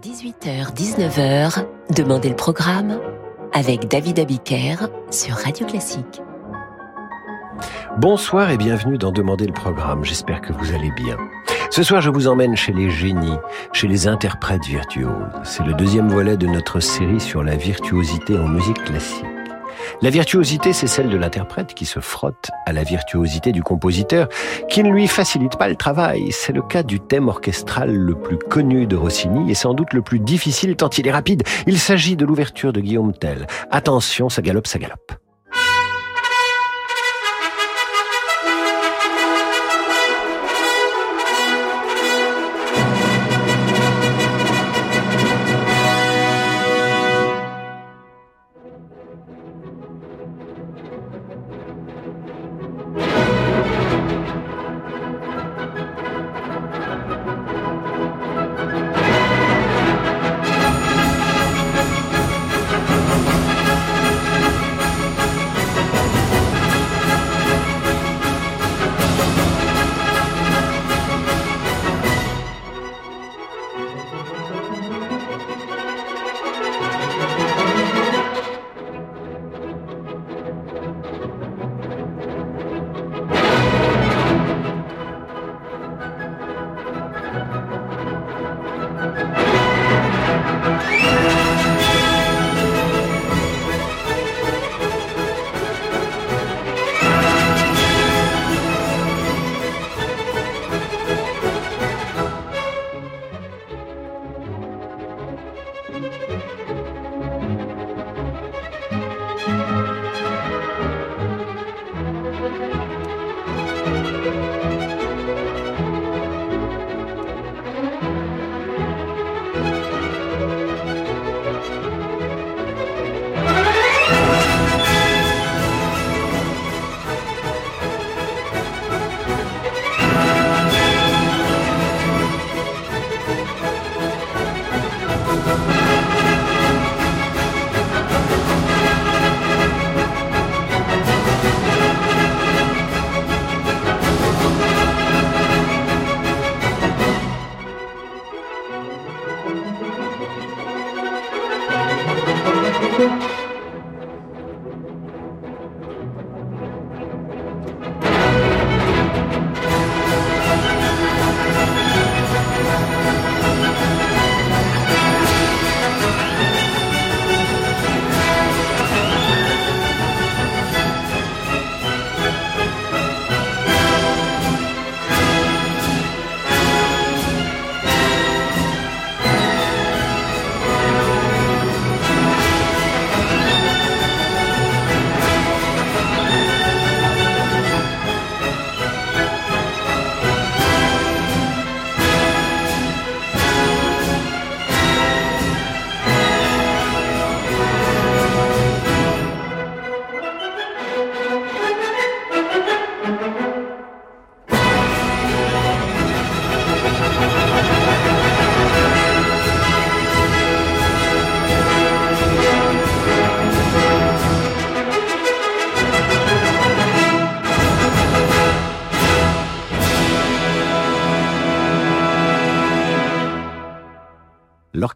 18h-19h, Demandez le programme avec David Abiker sur Radio Classique. Bonsoir et bienvenue dans Demandez le programme. J'espère que vous allez bien. Ce soir, je vous emmène chez les génies, chez les interprètes virtuoses. C'est le deuxième volet de notre série sur la virtuosité en musique classique. La virtuosité, c'est celle de l'interprète qui se frotte à la virtuosité du compositeur, qui ne lui facilite pas le travail. C'est le cas du thème orchestral le plus connu de Rossini et sans doute le plus difficile tant il est rapide. Il s'agit de l'ouverture de Guillaume Tell. Attention, ça galope, ça galope.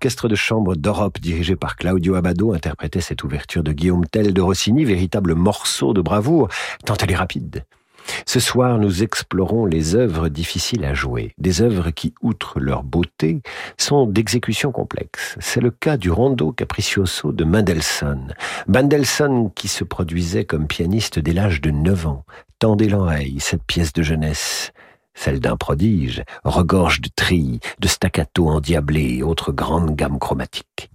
L'orchestre de chambre d'Europe, dirigé par Claudio Abbado, interprétait cette ouverture de Guillaume Tell de Rossini, véritable morceau de bravoure, tant elle est rapide. Ce soir, nous explorons les œuvres difficiles à jouer, des œuvres qui, outre leur beauté, sont d'exécution complexe. C'est le cas du Rondo Capriccioso de Mendelssohn. Mendelssohn qui se produisait comme pianiste dès l'âge de 9 ans. Tendez l'oreille, cette pièce de jeunesse celle d'un prodige, regorge de trilles, de staccato endiablés et autres grandes gammes chromatiques.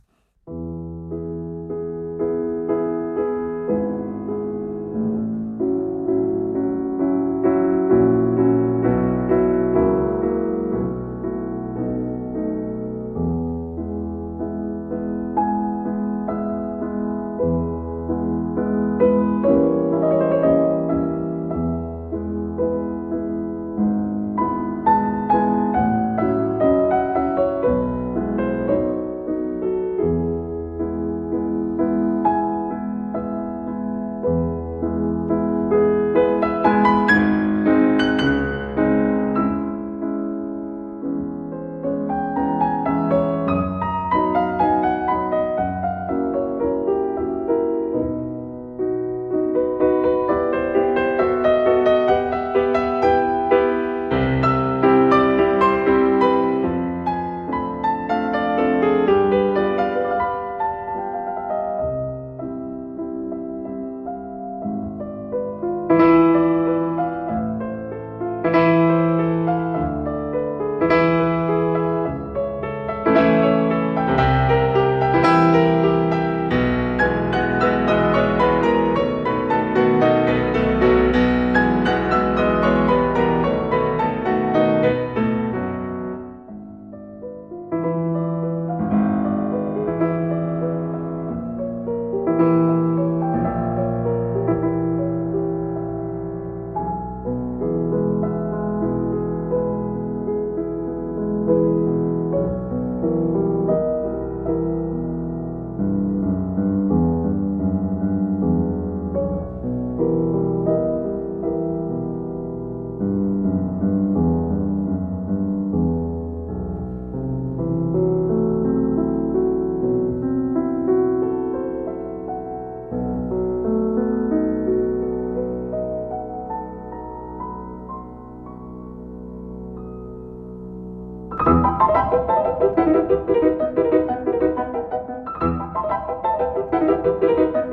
Música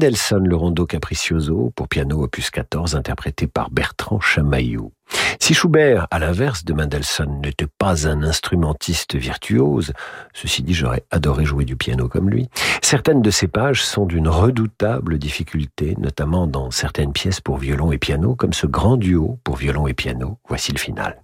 Mendelssohn le rondo capriccioso pour piano opus 14 interprété par Bertrand Chamaillou. Si Schubert, à l'inverse de Mendelssohn, n'était pas un instrumentiste virtuose, ceci dit, j'aurais adoré jouer du piano comme lui, certaines de ses pages sont d'une redoutable difficulté, notamment dans certaines pièces pour violon et piano, comme ce grand duo pour violon et piano. Voici le final.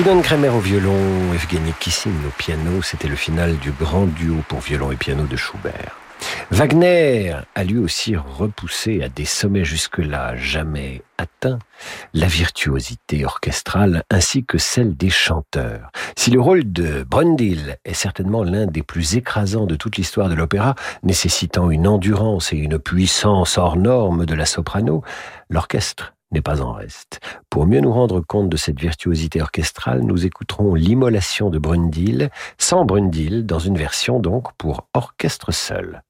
Gidon Kremer au violon, Evgeny Kissin au piano, c'était le final du grand duo pour violon et piano de Schubert. Wagner a lui aussi repoussé à des sommets jusque-là jamais atteints la virtuosité orchestrale ainsi que celle des chanteurs. Si le rôle de Brundil est certainement l'un des plus écrasants de toute l'histoire de l'opéra, nécessitant une endurance et une puissance hors norme de la soprano, l'orchestre n'est pas en reste. Pour mieux nous rendre compte de cette virtuosité orchestrale, nous écouterons l'immolation de Brundil, sans Brundil, dans une version donc pour orchestre seul.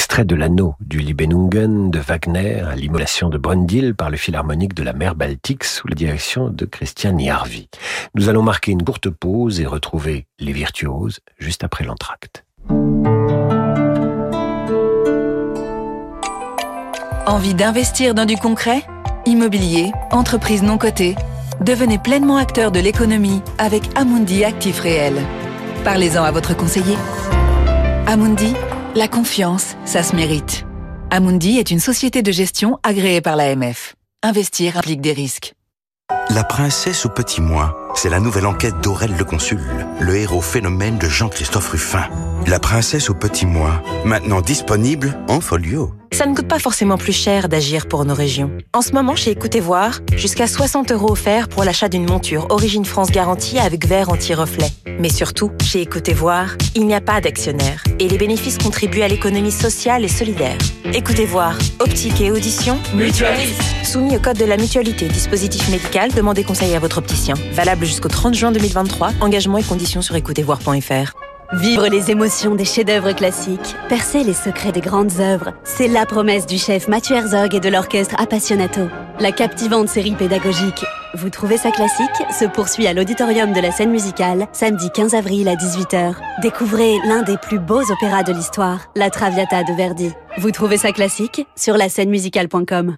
Extrait de l'anneau du Libennungen de Wagner à l'immolation de Brundil par le Philharmonique de la mer Baltique sous la direction de Christian Jarvi. Nous allons marquer une courte pause et retrouver les virtuoses juste après l'entracte. Envie d'investir dans du concret? Immobilier, entreprise non cotée? Devenez pleinement acteur de l'économie avec Amundi Actif Réel. Parlez-en à votre conseiller. Amundi, la confiance, ça se mérite. Amundi est une société de gestion agréée par l'AMF. Investir implique des risques. La princesse au petit mois, c'est la nouvelle enquête d'Aurel le Consul, le héros phénomène de Jean-Christophe Ruffin. La princesse au petit mois, maintenant disponible en folio. Ça ne coûte pas forcément plus cher d'agir pour nos régions. En ce moment, chez Écoutez Voir, jusqu'à 60 euros offerts pour l'achat d'une monture Origine France garantie avec verre anti-reflet. Mais surtout, chez Écoutez Voir, il n'y a pas d'actionnaire et les bénéfices contribuent à l'économie sociale et solidaire. Écoutez Voir, optique et audition, mutualiste. Soumis au code de la mutualité, dispositif médical, demandez conseil à votre opticien. Jusqu'au 30 juin 2023. Engagement et conditions sur écoutezvoir.fr. Vivre les émotions des chefs-d'œuvre classiques, percer les secrets des grandes œuvres, c'est la promesse du chef Mathieu Herzog et de l'orchestre Appassionato. La captivante série pédagogique Vous trouvez ça classique? Se poursuit à l'auditorium de la scène musicale samedi 15 avril à 18h. Découvrez l'un des plus beaux opéras de l'histoire, La Traviata de Verdi. Vous trouvez ça classique? Sur la scène musicale.com.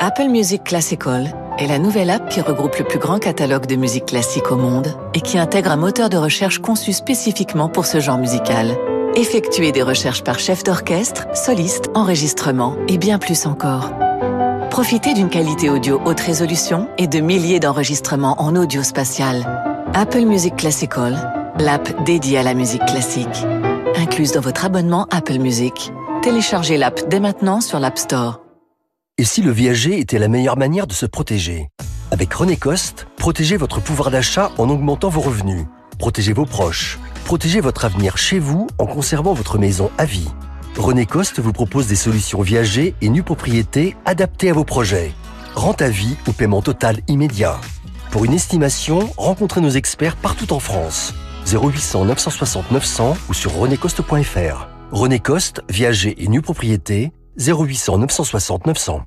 Apple Music Classical est la nouvelle app qui regroupe le plus grand catalogue de musique classique au monde et qui intègre un moteur de recherche conçu spécifiquement pour ce genre musical. Effectuez des recherches par chef d'orchestre, soliste, enregistrement et bien plus encore. Profitez d'une qualité audio haute résolution et de milliers d'enregistrements en audio spatial. Apple Music Classical, l'app dédiée à la musique classique. Incluse dans votre abonnement Apple Music. Téléchargez l'app dès maintenant sur l'App Store. Et si le viager était la meilleure manière de se protéger? Avec René Coste, protégez votre pouvoir d'achat en augmentant vos revenus. Protégez vos proches. Protégez votre avenir chez vous en conservant votre maison à vie. René Coste vous propose des solutions viager et nues propriété adaptées à vos projets. Rente à vie ou paiement total immédiat. Pour une estimation, rencontrez nos experts partout en France. 0800 960 900 ou sur renécoste.fr. René Coste, viager et nue propriété, 0800 960 900.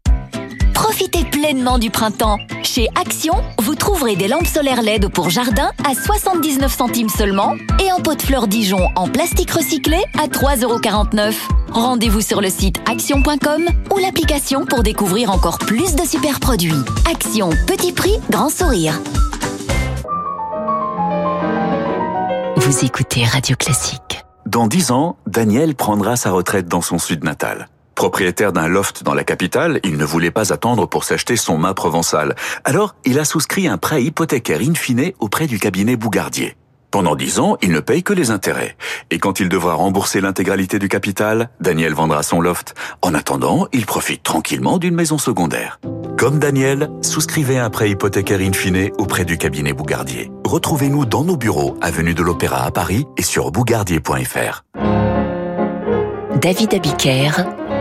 Profitez pleinement du printemps. Chez Action, vous trouverez des lampes solaires LED pour jardin à 79 centimes seulement et un pot de fleurs Dijon en plastique recyclé à 3,49€. Rendez-vous sur le site action.com ou l'application pour découvrir encore plus de super produits. Action, petit prix, grand sourire. Vous écoutez Radio Classique. Dans dix ans, Daniel prendra sa retraite dans son sud natal. Propriétaire d'un loft dans la capitale, il ne voulait pas attendre pour s'acheter son mât provençal. Alors, il a souscrit un prêt hypothécaire in fine auprès du cabinet Bougardier. Pendant dix ans, il ne paye que les intérêts. Et quand il devra rembourser l'intégralité du capital, Daniel vendra son loft. En attendant, il profite tranquillement d'une maison secondaire. Comme Daniel, souscrivez un prêt hypothécaire in fine auprès du cabinet Bougardier. Retrouvez-nous dans nos bureaux, avenue de l'Opéra à Paris et sur bougardier.fr. David Abiker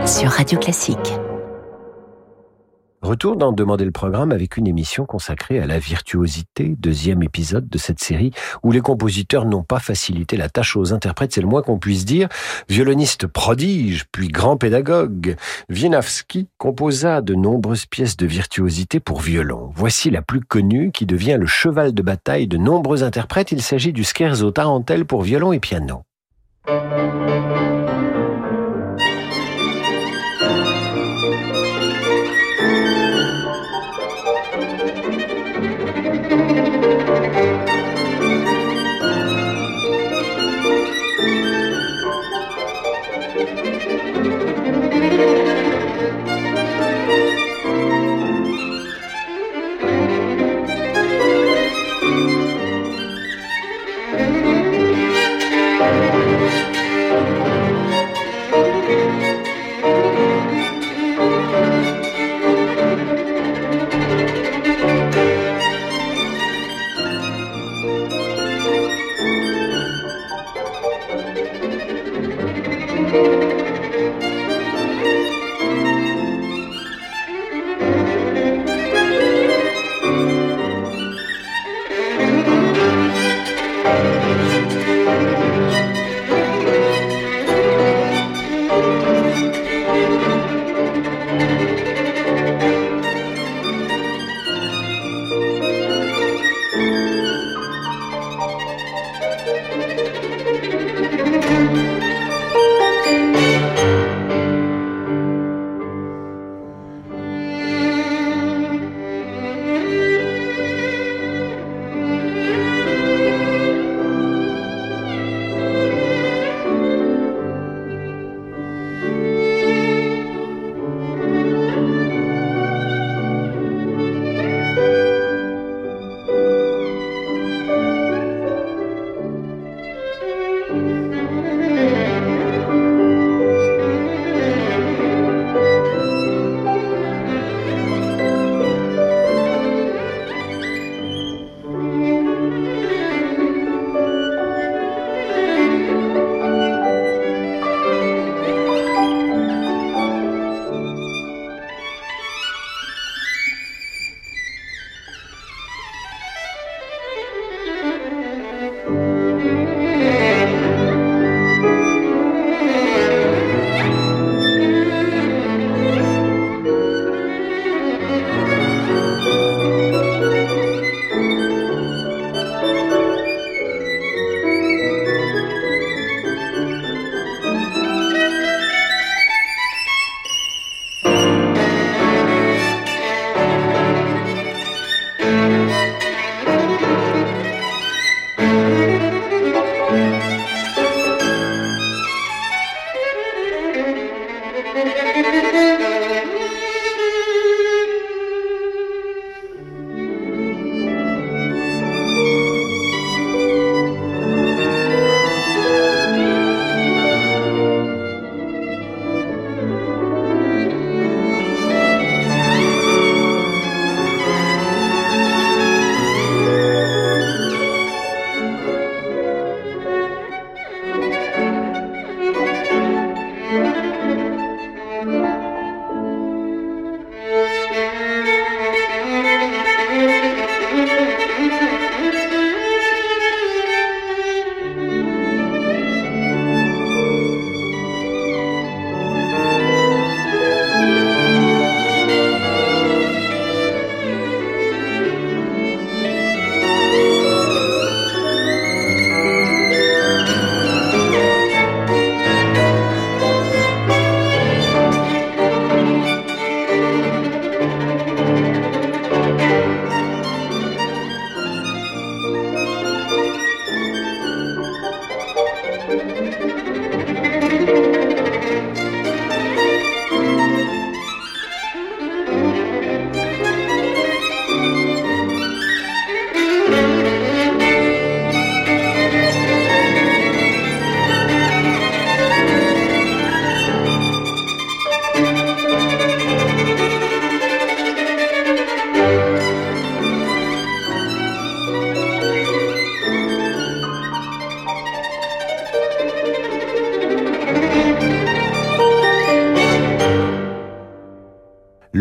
sur Radio Classique. Retour dans Demander le programme avec une émission consacrée à la virtuosité, deuxième épisode de cette série où les compositeurs n'ont pas facilité la tâche aux interprètes, c'est le moins qu'on puisse dire. Violoniste prodige, puis grand pédagogue, Wienawski composa de nombreuses pièces de virtuosité pour violon. Voici la plus connue qui devient le cheval de bataille de nombreux interprètes. Il s'agit du Scherzo Tarantelle pour violon et piano.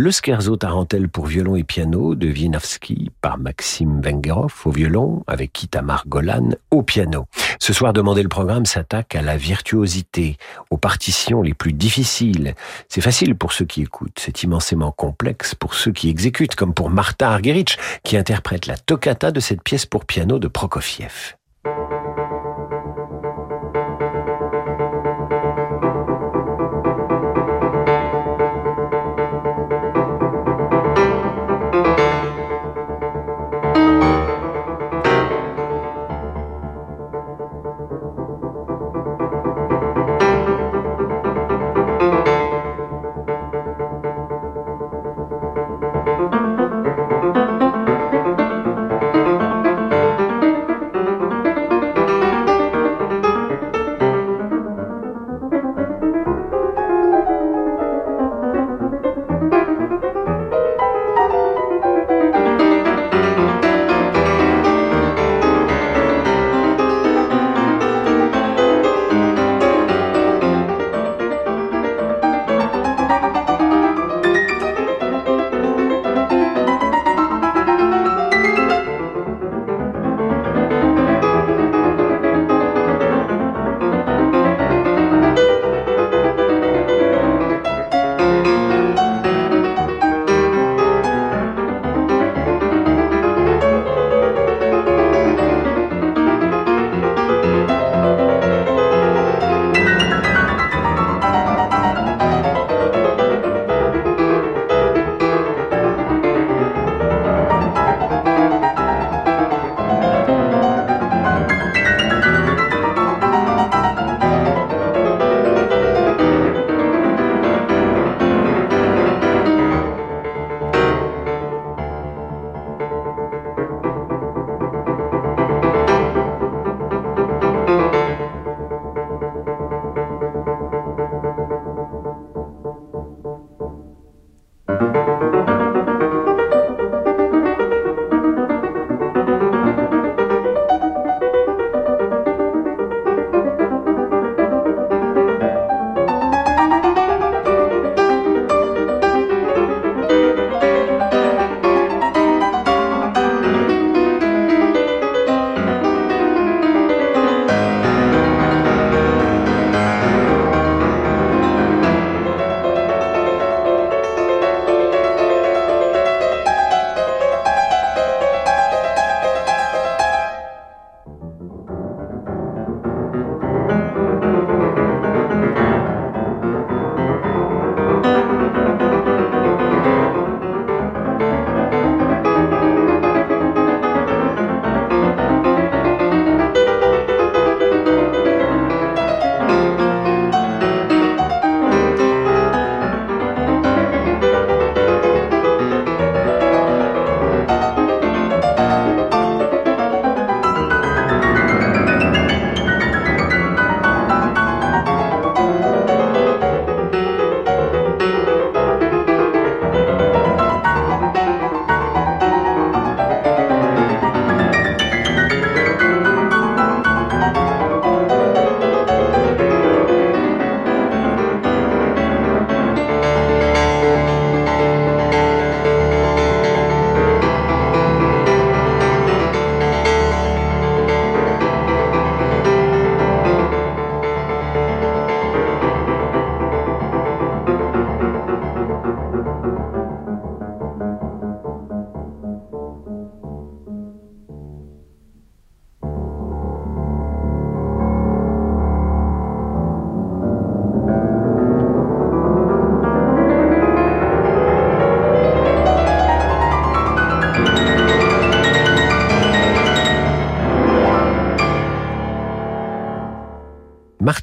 Le scherzo tarentelle pour violon et piano de Wienawski par Maxime Wengerhoff au violon avec Kitamar Golan au piano. Ce soir, Demander le programme s'attaque à la virtuosité, aux partitions les plus difficiles. C'est facile pour ceux qui écoutent, c'est immensément complexe pour ceux qui exécutent, comme pour Martha Argerich qui interprète la toccata de cette pièce pour piano de Prokofiev.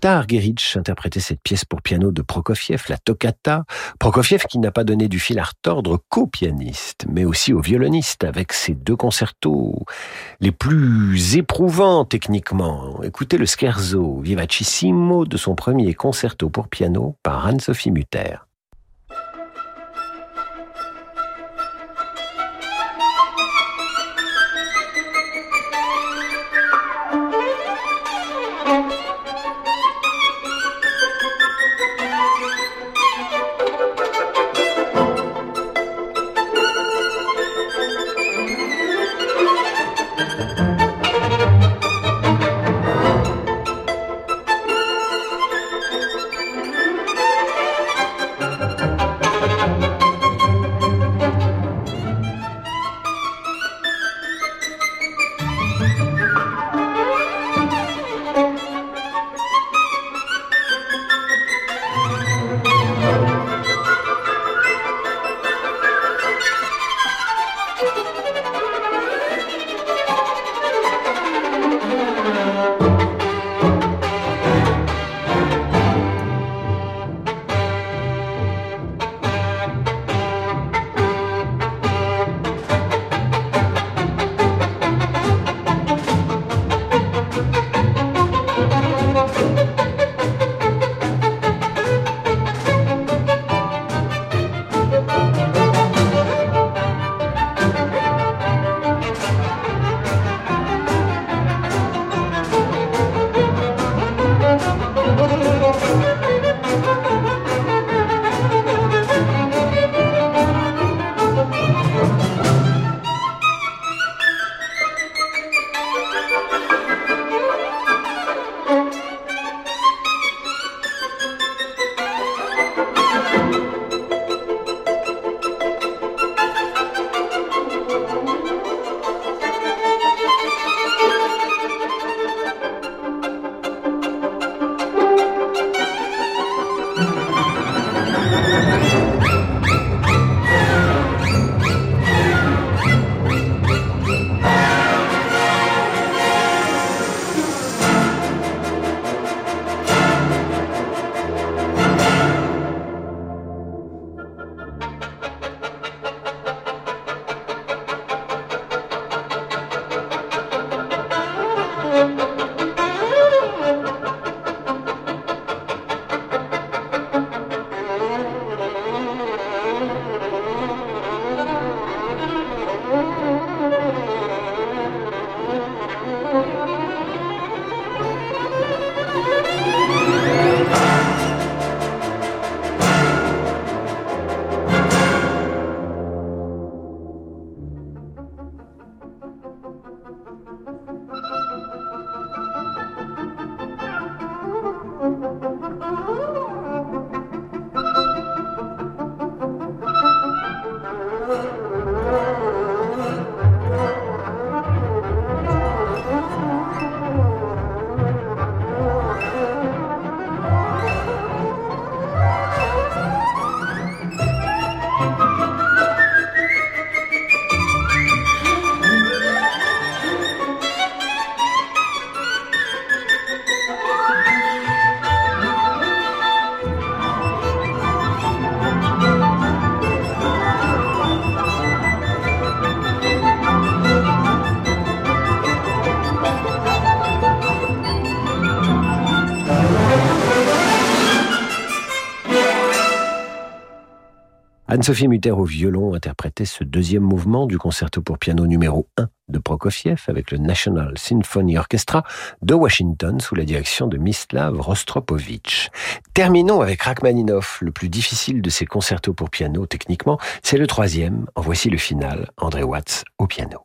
Martha Argerich interprétait cette pièce pour piano de Prokofiev, la toccata. Prokofiev qui n'a pas donné du fil à retordre qu'au pianiste, mais aussi au violoniste avec ses deux concertos les plus éprouvants techniquement. Écoutez le scherzo vivacissimo de son premier concerto pour piano par Anne-Sophie Mutter. Anne-Sophie Mutter au violon interprétait ce deuxième mouvement du concerto pour piano numéro 1 de Prokofiev avec le National Symphony Orchestra de Washington sous la direction de Mislav Rostropovich. Terminons avec Rachmaninoff, le plus difficile de ses concertos pour piano techniquement. C'est le troisième. En voici le final. André Watts au piano.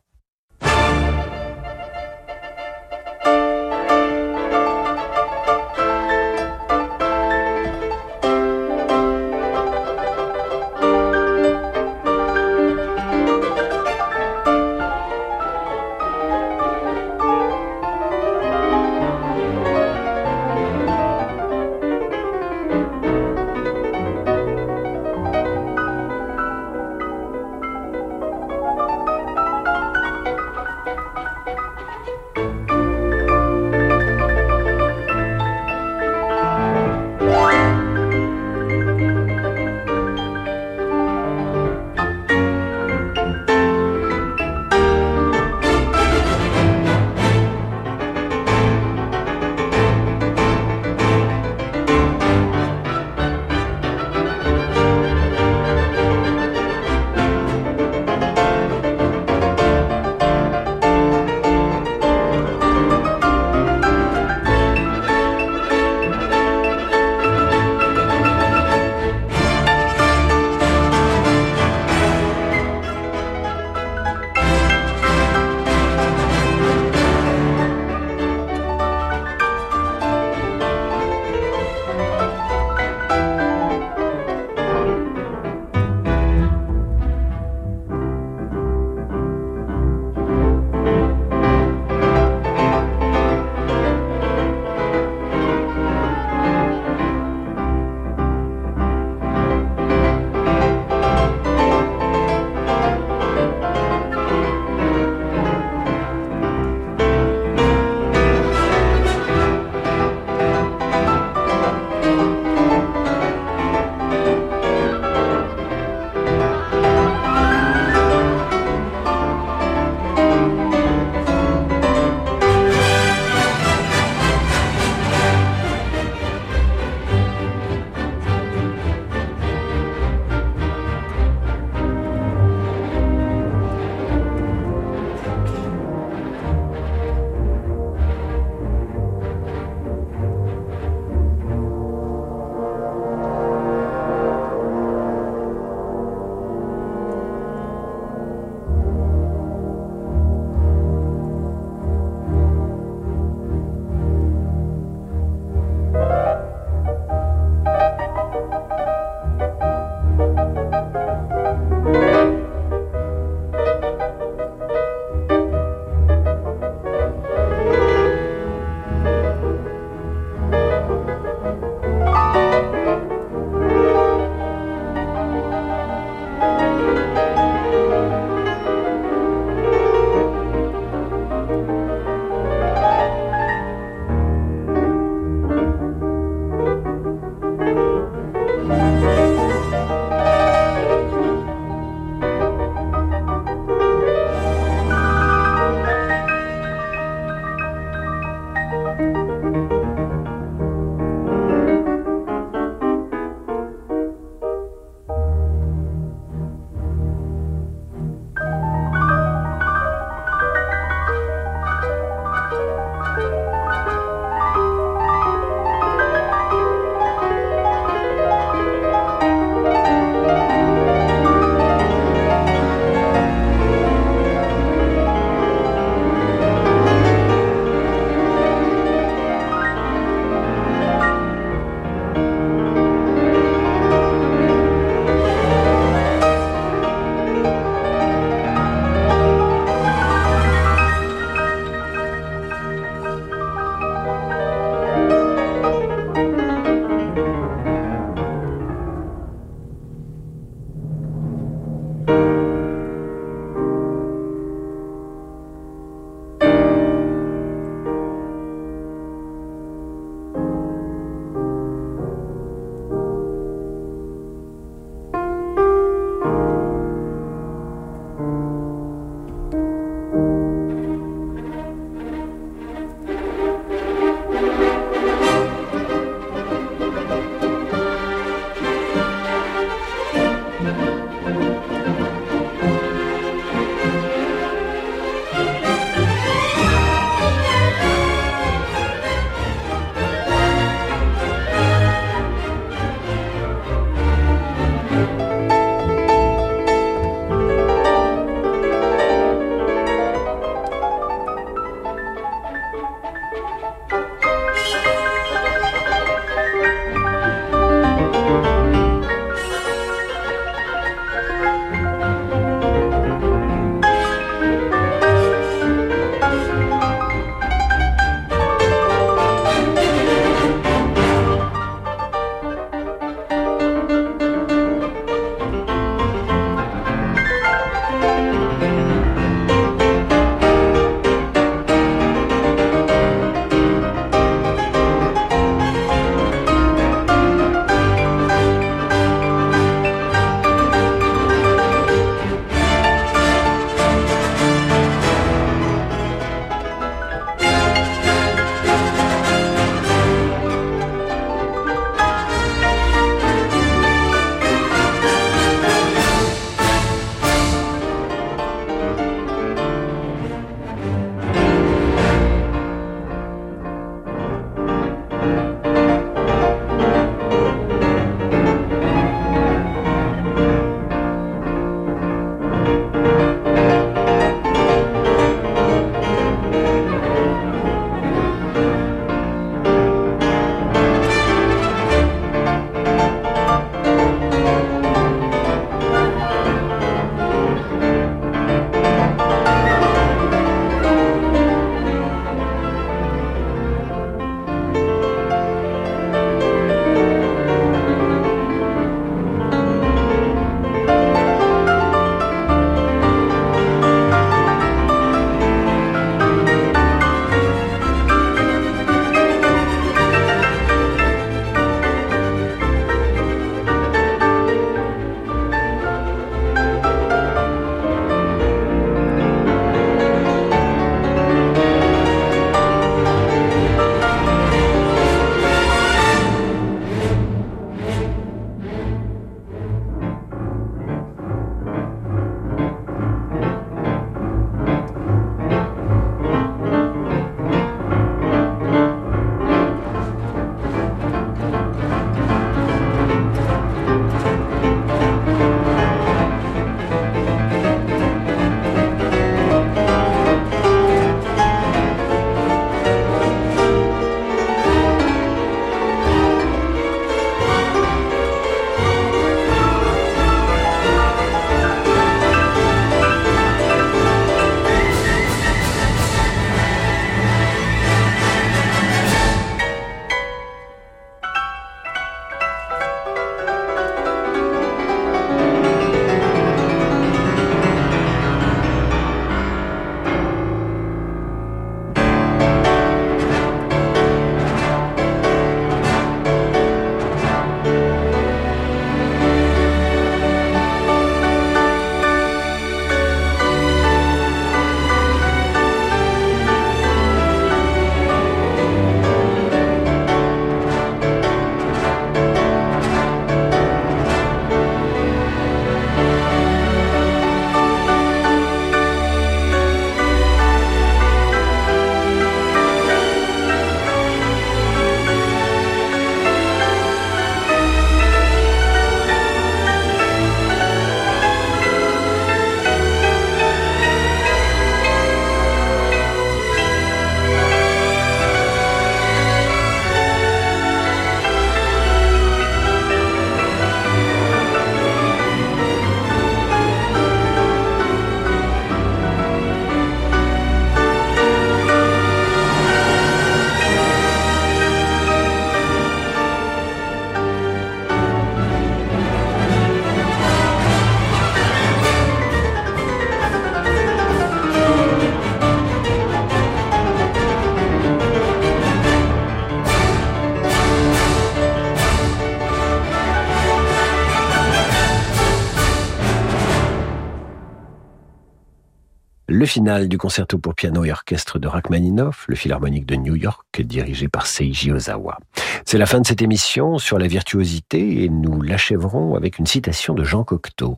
Le final du concerto pour piano et orchestre de Rachmaninoff, le Philharmonique de New York, dirigé par Seiji Ozawa. C'est la fin de cette émission sur la virtuosité et nous l'achèverons avec une citation de Jean Cocteau.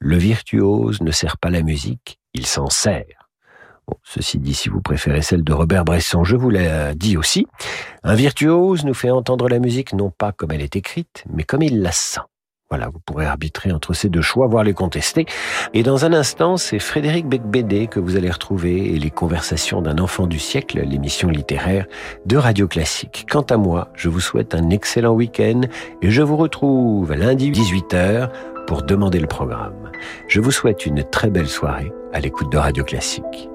Le virtuose ne sert pas la musique, il s'en sert. ceci dit, si vous préférez celle de Robert Bresson, je vous l'ai dit aussi. Un virtuose nous fait entendre la musique non pas comme elle est écrite, mais comme il la sent. Voilà, vous pourrez arbitrer entre ces deux choix, voire les contester. Et dans un instant, c'est Frédéric Becbédé que vous allez retrouver et les conversations d'un enfant du siècle, l'émission littéraire de Radio Classique. Quant à moi, je vous souhaite un excellent week-end et je vous retrouve lundi 18h pour demander le programme. Je vous souhaite une très belle soirée à l'écoute de Radio Classique.